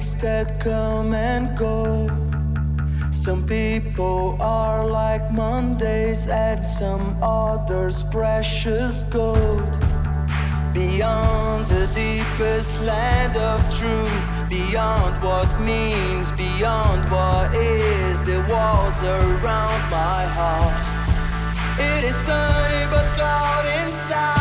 that come and go. Some people are like Mondays, and some others precious gold. Beyond the deepest land of truth, beyond what means, beyond what is, the walls around my heart. It is sunny but cloud inside.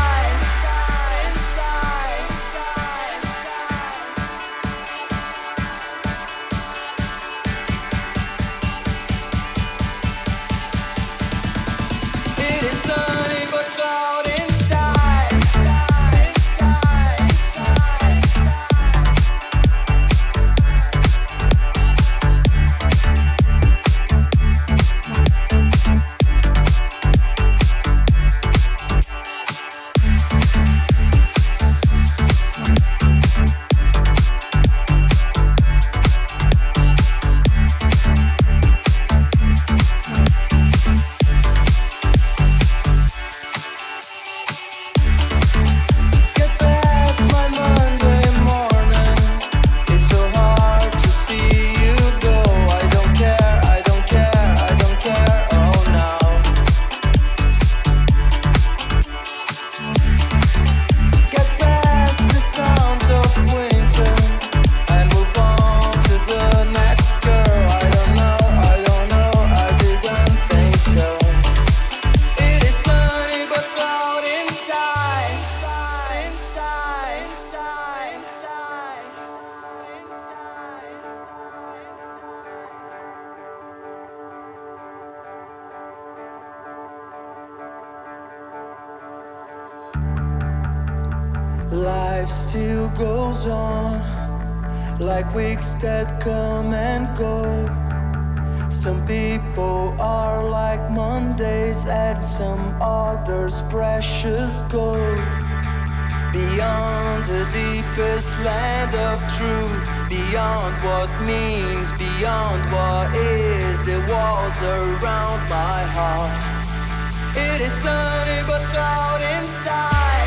like weeks that come and go. Some people are like Mondays, and some others precious gold. Beyond the deepest land of truth, beyond what means, beyond what is, the walls around my heart. It is sunny but cloud inside.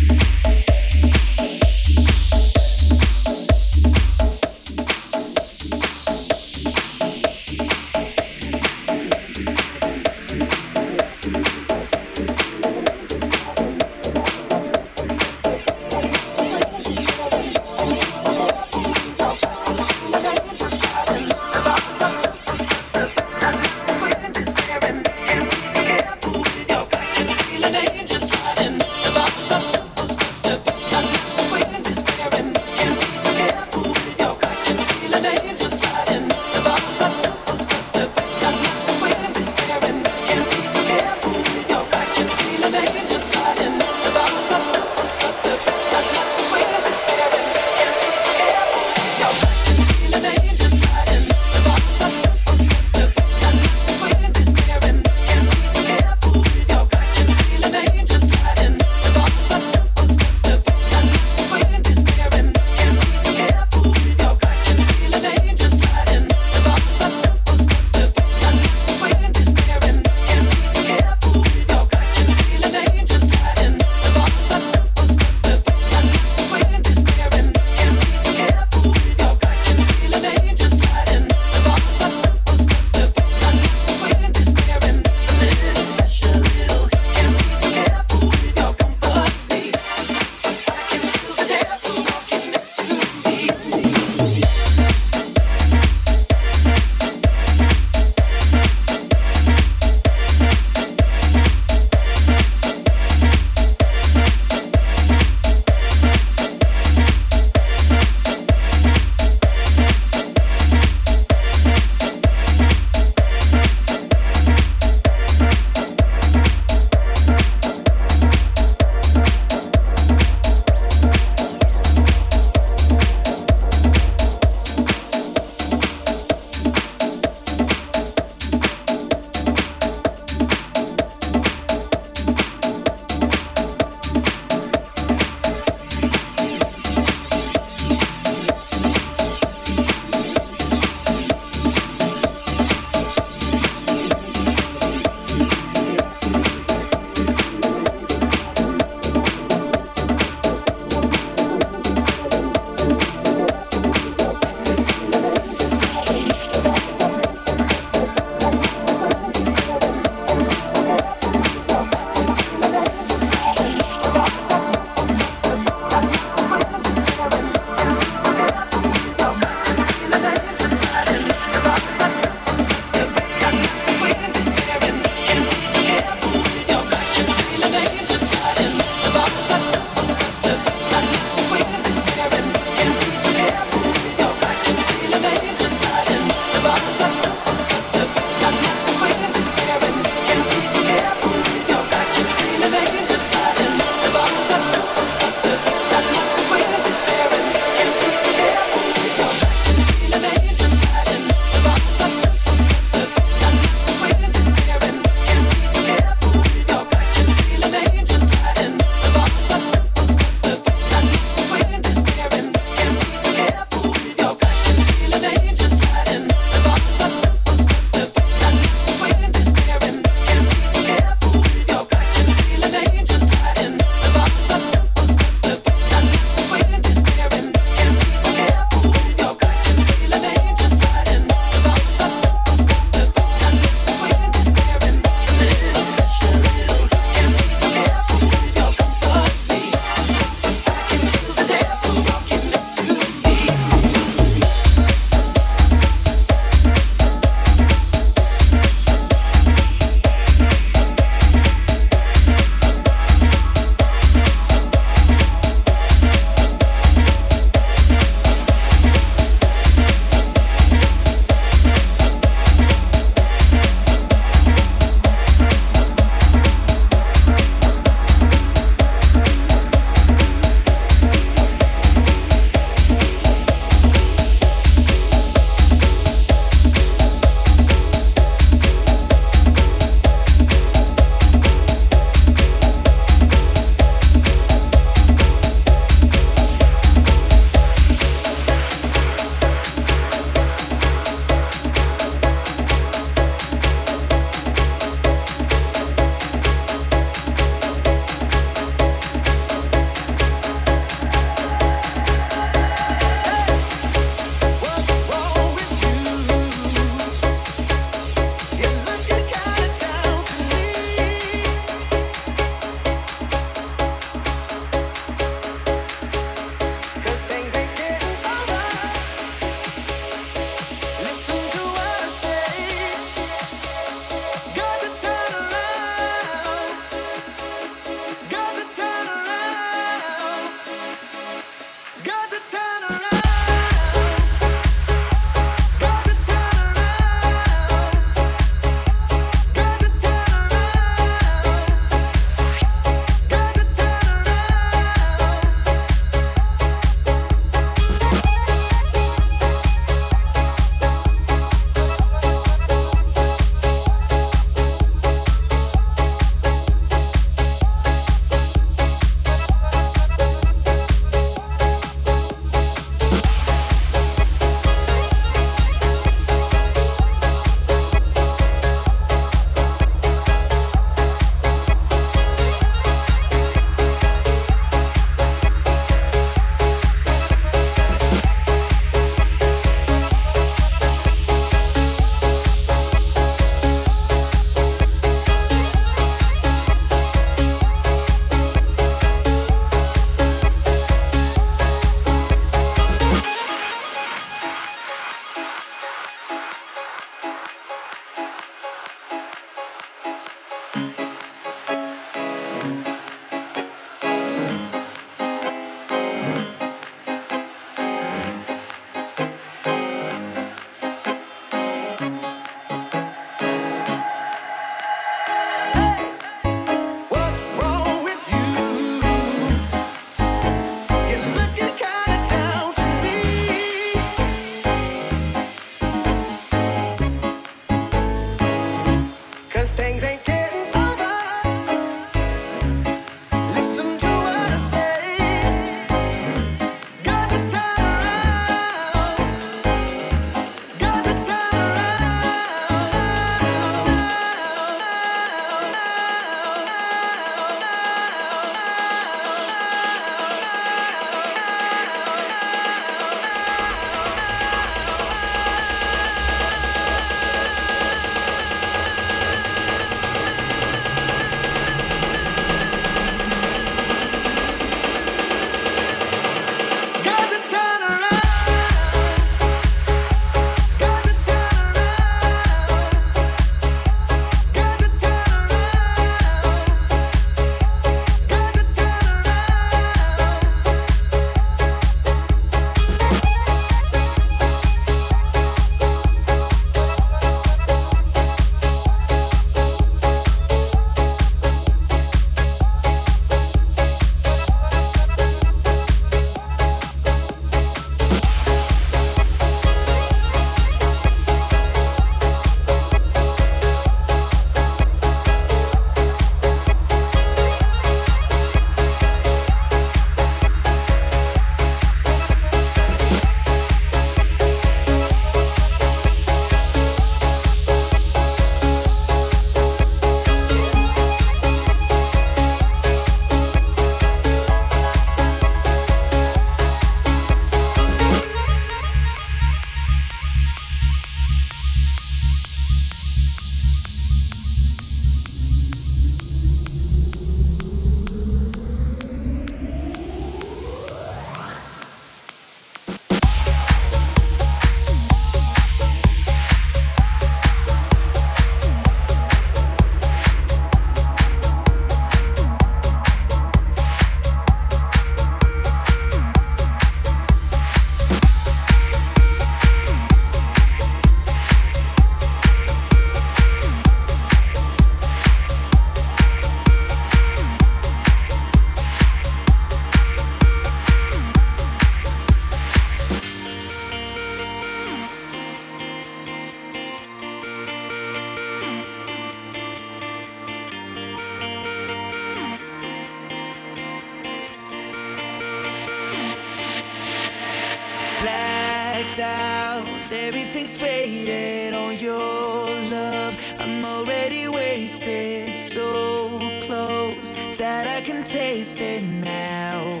can taste it now.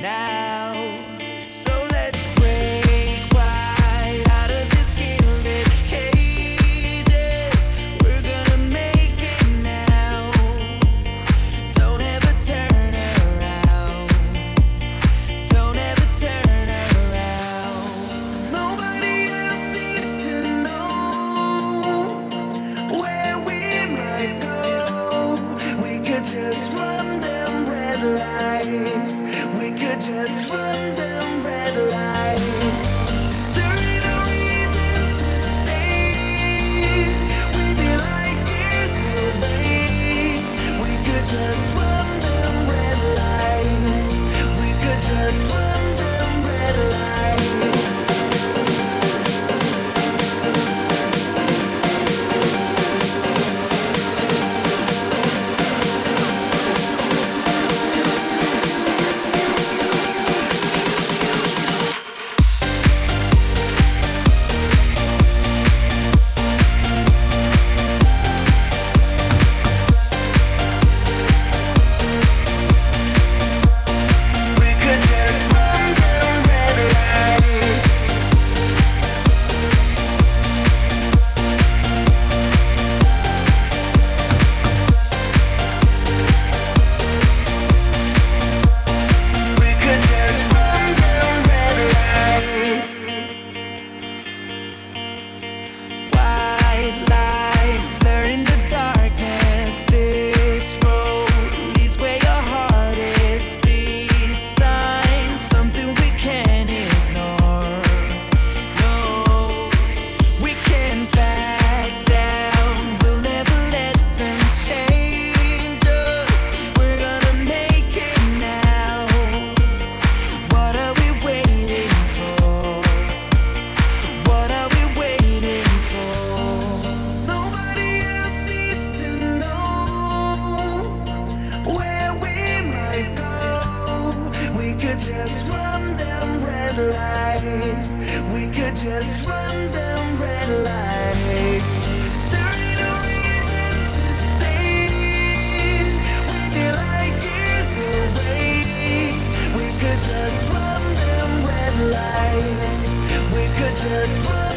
Now. just run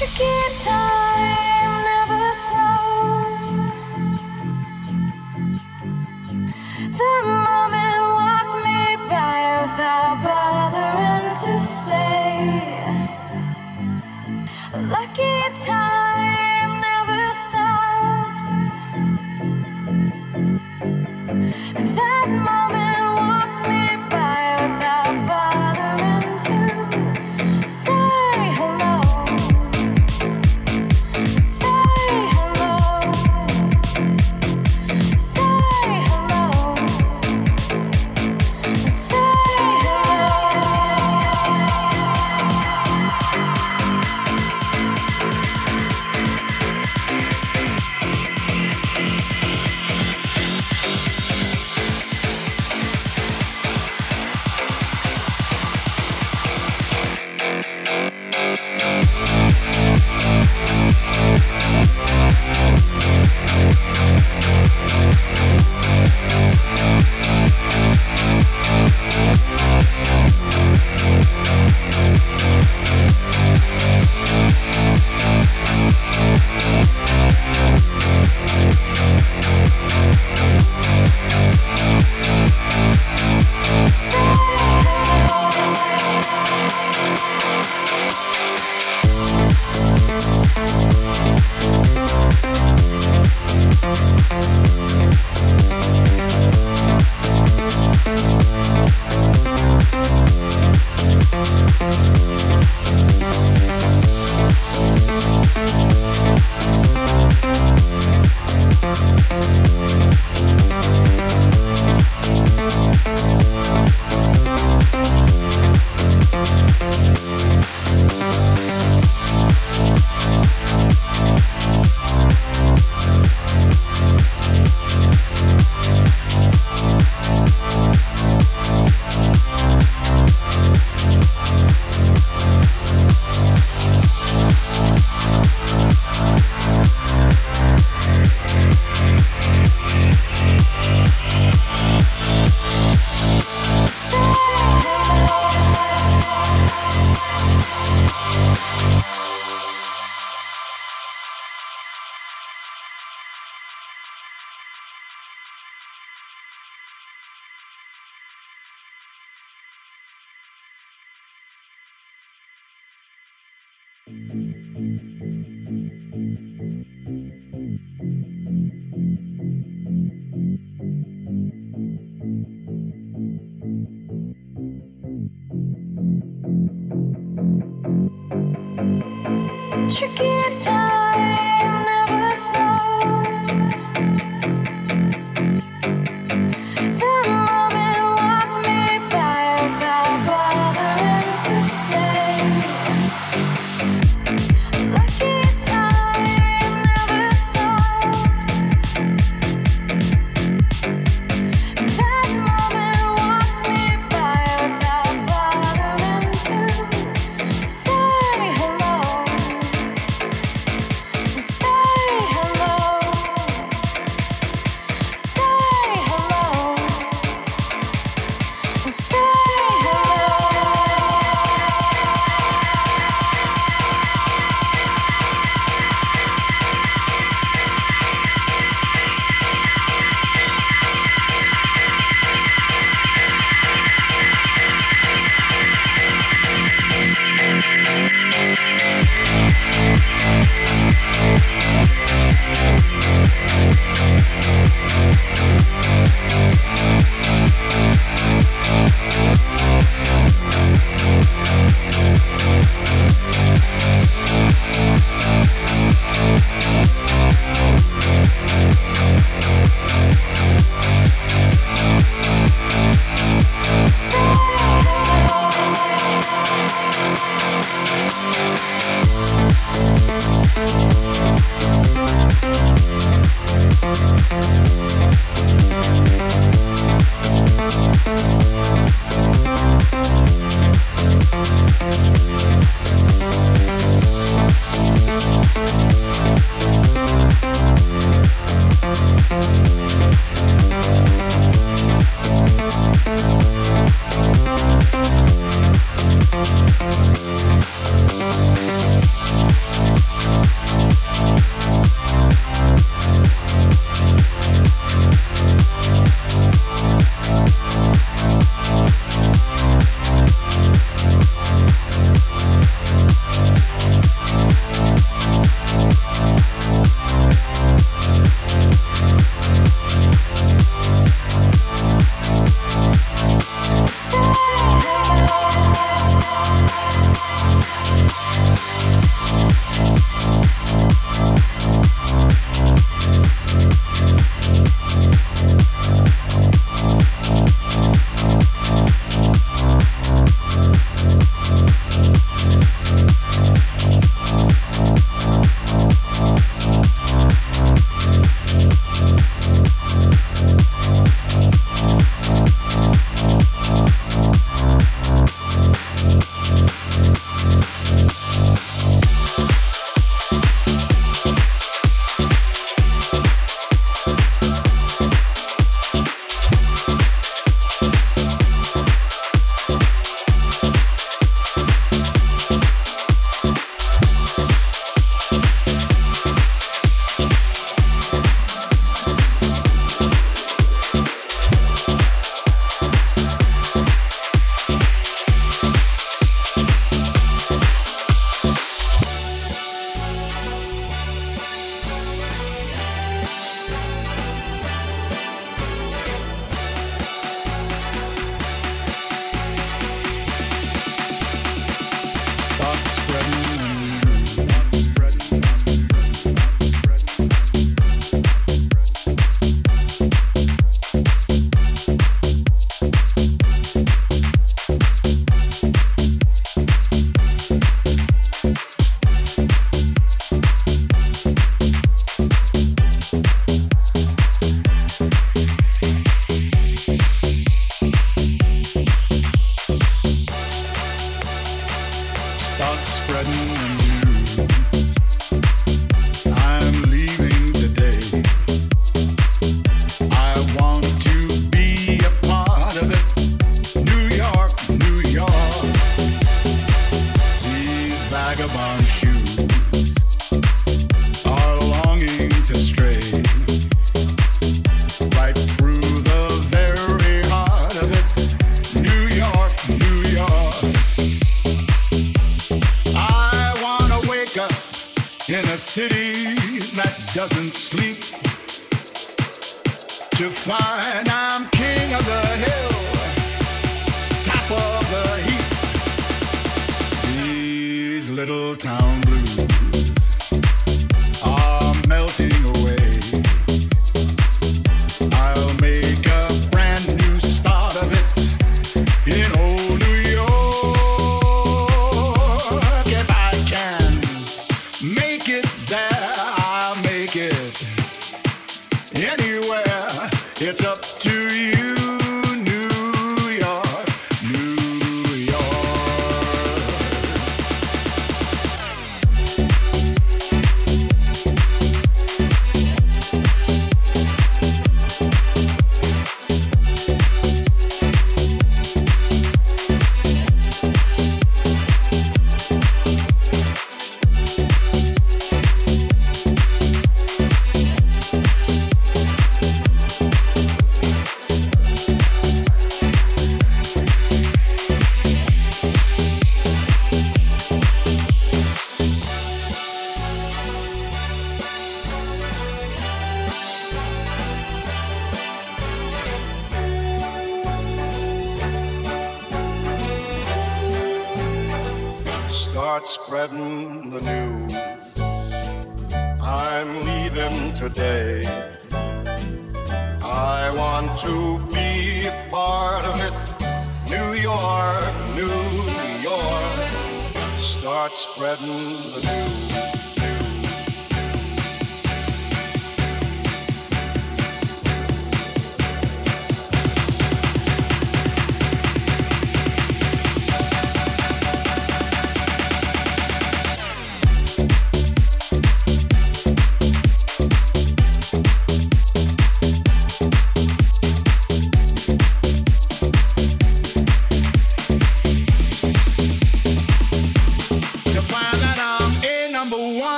electric guitar. city that doesn't sleep to find I'm king of the hill, top of the heap. These little towns.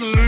down.